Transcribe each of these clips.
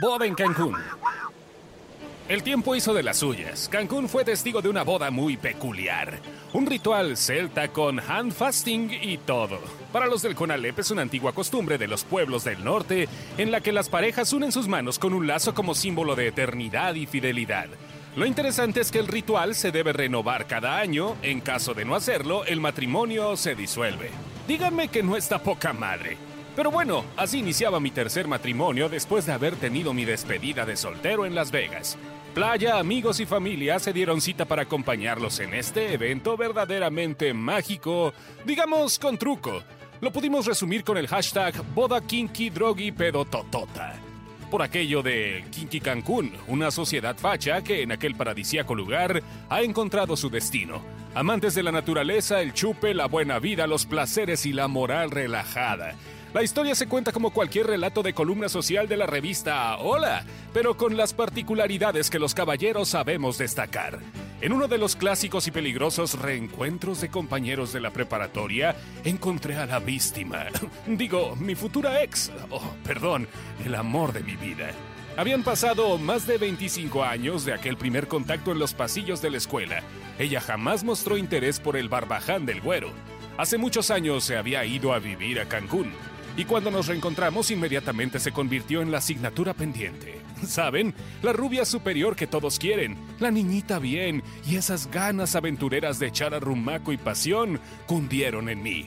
Boda en Cancún. El tiempo hizo de las suyas. Cancún fue testigo de una boda muy peculiar. Un ritual celta con hand fasting y todo. Para los del Conalep es una antigua costumbre de los pueblos del norte en la que las parejas unen sus manos con un lazo como símbolo de eternidad y fidelidad. Lo interesante es que el ritual se debe renovar cada año. En caso de no hacerlo, el matrimonio se disuelve. Díganme que no está poca madre. Pero bueno, así iniciaba mi tercer matrimonio después de haber tenido mi despedida de soltero en Las Vegas. Playa, amigos y familia se dieron cita para acompañarlos en este evento verdaderamente mágico, digamos con truco. Lo pudimos resumir con el hashtag Boda Kinky Drogi Pedototota. Por aquello de Kinky Cancún, una sociedad facha que en aquel paradisíaco lugar ha encontrado su destino. Amantes de la naturaleza, el chupe, la buena vida, los placeres y la moral relajada. La historia se cuenta como cualquier relato de columna social de la revista Hola, pero con las particularidades que los caballeros sabemos destacar. En uno de los clásicos y peligrosos reencuentros de compañeros de la preparatoria, encontré a la víctima. Digo, mi futura ex. Oh, perdón, el amor de mi vida. Habían pasado más de 25 años de aquel primer contacto en los pasillos de la escuela. Ella jamás mostró interés por el barbaján del güero. Hace muchos años se había ido a vivir a Cancún y cuando nos reencontramos inmediatamente se convirtió en la asignatura pendiente. ¿Saben? La rubia superior que todos quieren, la niñita bien y esas ganas aventureras de echar rumaco y pasión cundieron en mí.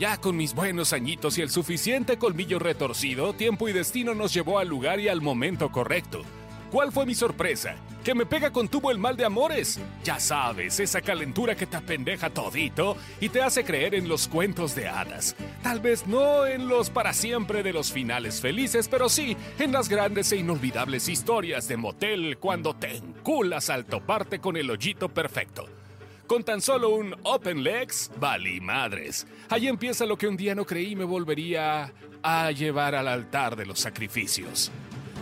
Ya con mis buenos añitos y el suficiente colmillo retorcido, tiempo y destino nos llevó al lugar y al momento correcto. ¿Cuál fue mi sorpresa? Que me pega con tubo el mal de amores. Ya sabes, esa calentura que te apendeja todito y te hace creer en los cuentos de hadas. Tal vez no en los para siempre de los finales felices, pero sí en las grandes e inolvidables historias de motel cuando te enculas al toparte con el hoyito perfecto. Con tan solo un open legs, vali madres. Ahí empieza lo que un día no creí me volvería a llevar al altar de los sacrificios.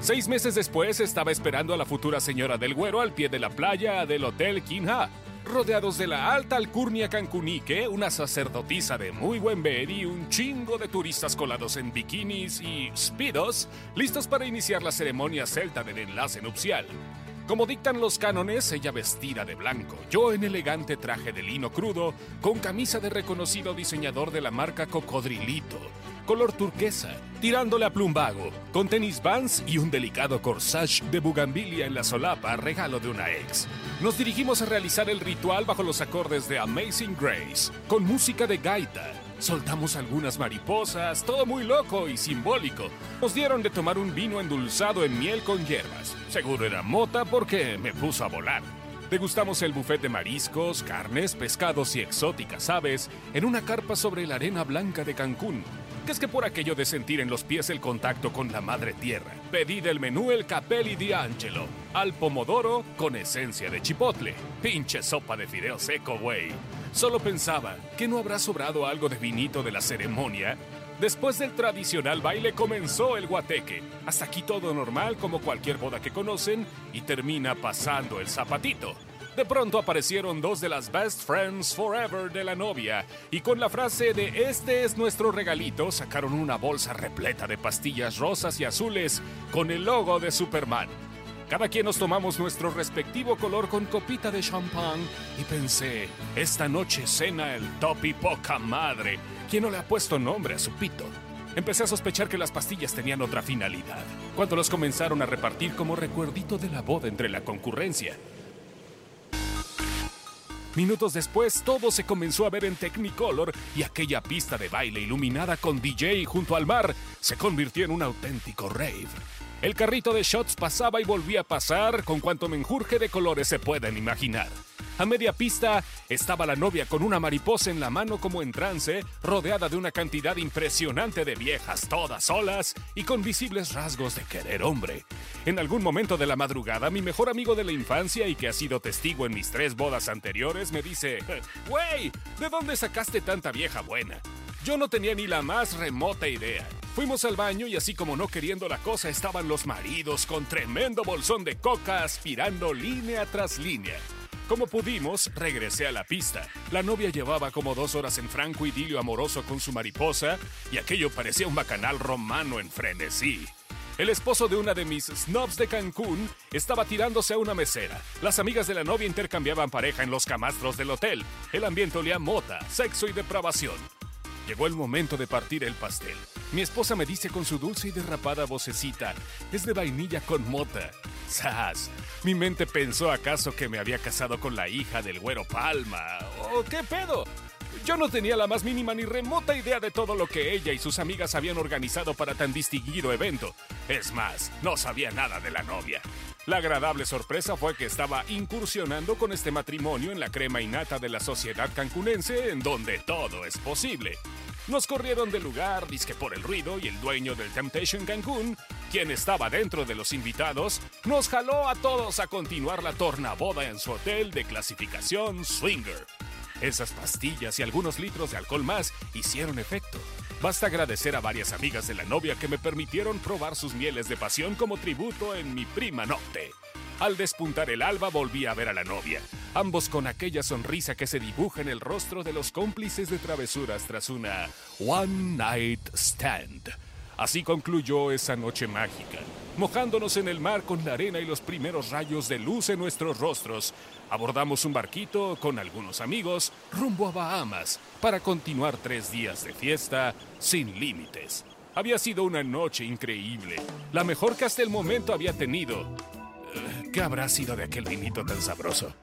Seis meses después estaba esperando a la futura señora del güero al pie de la playa del Hotel Kinha, rodeados de la alta alcurnia cancunique, una sacerdotisa de muy buen ver y un chingo de turistas colados en bikinis y speedos, listos para iniciar la ceremonia celta del enlace nupcial. Como dictan los cánones, ella vestida de blanco, yo en elegante traje de lino crudo, con camisa de reconocido diseñador de la marca Cocodrilito, color turquesa, tirándole a plumbago, con tenis vans y un delicado corsage de bugambilia en la solapa, regalo de una ex. Nos dirigimos a realizar el ritual bajo los acordes de Amazing Grace, con música de gaita. Soltamos algunas mariposas, todo muy loco y simbólico. Nos dieron de tomar un vino endulzado en miel con hierbas. Seguro era mota porque me puso a volar. Degustamos el buffet de mariscos, carnes, pescados y exóticas aves en una carpa sobre la arena blanca de Cancún que es que por aquello de sentir en los pies el contacto con la madre tierra, pedí del menú el capelli di angelo, al pomodoro con esencia de chipotle. Pinche sopa de fideo seco, güey. Solo pensaba que no habrá sobrado algo de vinito de la ceremonia. Después del tradicional baile comenzó el guateque. Hasta aquí todo normal como cualquier boda que conocen y termina pasando el zapatito. De pronto aparecieron dos de las best friends forever de la novia y con la frase de este es nuestro regalito sacaron una bolsa repleta de pastillas rosas y azules con el logo de Superman. Cada quien nos tomamos nuestro respectivo color con copita de champán y pensé, esta noche cena el top y poca madre. ¿Quién no le ha puesto nombre a su pito? Empecé a sospechar que las pastillas tenían otra finalidad, cuando los comenzaron a repartir como recuerdito de la boda entre la concurrencia. Minutos después, todo se comenzó a ver en Technicolor y aquella pista de baile iluminada con DJ junto al mar se convirtió en un auténtico rave. El carrito de shots pasaba y volvía a pasar con cuanto menjurje de colores se pueden imaginar. A media pista estaba la novia con una mariposa en la mano como en trance, rodeada de una cantidad impresionante de viejas, todas solas y con visibles rasgos de querer hombre. En algún momento de la madrugada, mi mejor amigo de la infancia y que ha sido testigo en mis tres bodas anteriores me dice, ¡Wey! ¿De dónde sacaste tanta vieja buena? Yo no tenía ni la más remota idea. Fuimos al baño y así como no queriendo la cosa estaban los maridos con tremendo bolsón de coca aspirando línea tras línea. Como pudimos, regresé a la pista. La novia llevaba como dos horas en franco idilio amoroso con su mariposa y aquello parecía un bacanal romano en frenesí. El esposo de una de mis snobs de Cancún estaba tirándose a una mesera. Las amigas de la novia intercambiaban pareja en los camastros del hotel. El ambiente olía mota, sexo y depravación. Llegó el momento de partir el pastel. Mi esposa me dice con su dulce y derrapada vocecita, es de vainilla con mota. ¡Sas! Mi mente pensó acaso que me había casado con la hija del güero Palma. ¿O qué pedo? Yo no tenía la más mínima ni remota idea de todo lo que ella y sus amigas habían organizado para tan distinguido evento. Es más, no sabía nada de la novia. La agradable sorpresa fue que estaba incursionando con este matrimonio en la crema innata de la sociedad cancunense, en donde todo es posible. Nos corrieron del lugar, disque por el ruido, y el dueño del Temptation Cancún, quien estaba dentro de los invitados, nos jaló a todos a continuar la tornaboda en su hotel de clasificación Swinger. Esas pastillas y algunos litros de alcohol más hicieron efecto. Basta agradecer a varias amigas de la novia que me permitieron probar sus mieles de pasión como tributo en mi prima noche. Al despuntar el alba volví a ver a la novia, ambos con aquella sonrisa que se dibuja en el rostro de los cómplices de travesuras tras una One Night Stand. Así concluyó esa noche mágica, mojándonos en el mar con la arena y los primeros rayos de luz en nuestros rostros. Abordamos un barquito con algunos amigos rumbo a Bahamas para continuar tres días de fiesta sin límites. Había sido una noche increíble, la mejor que hasta el momento había tenido. Eh, ¿Qué habrá sido de aquel vinito tan sabroso?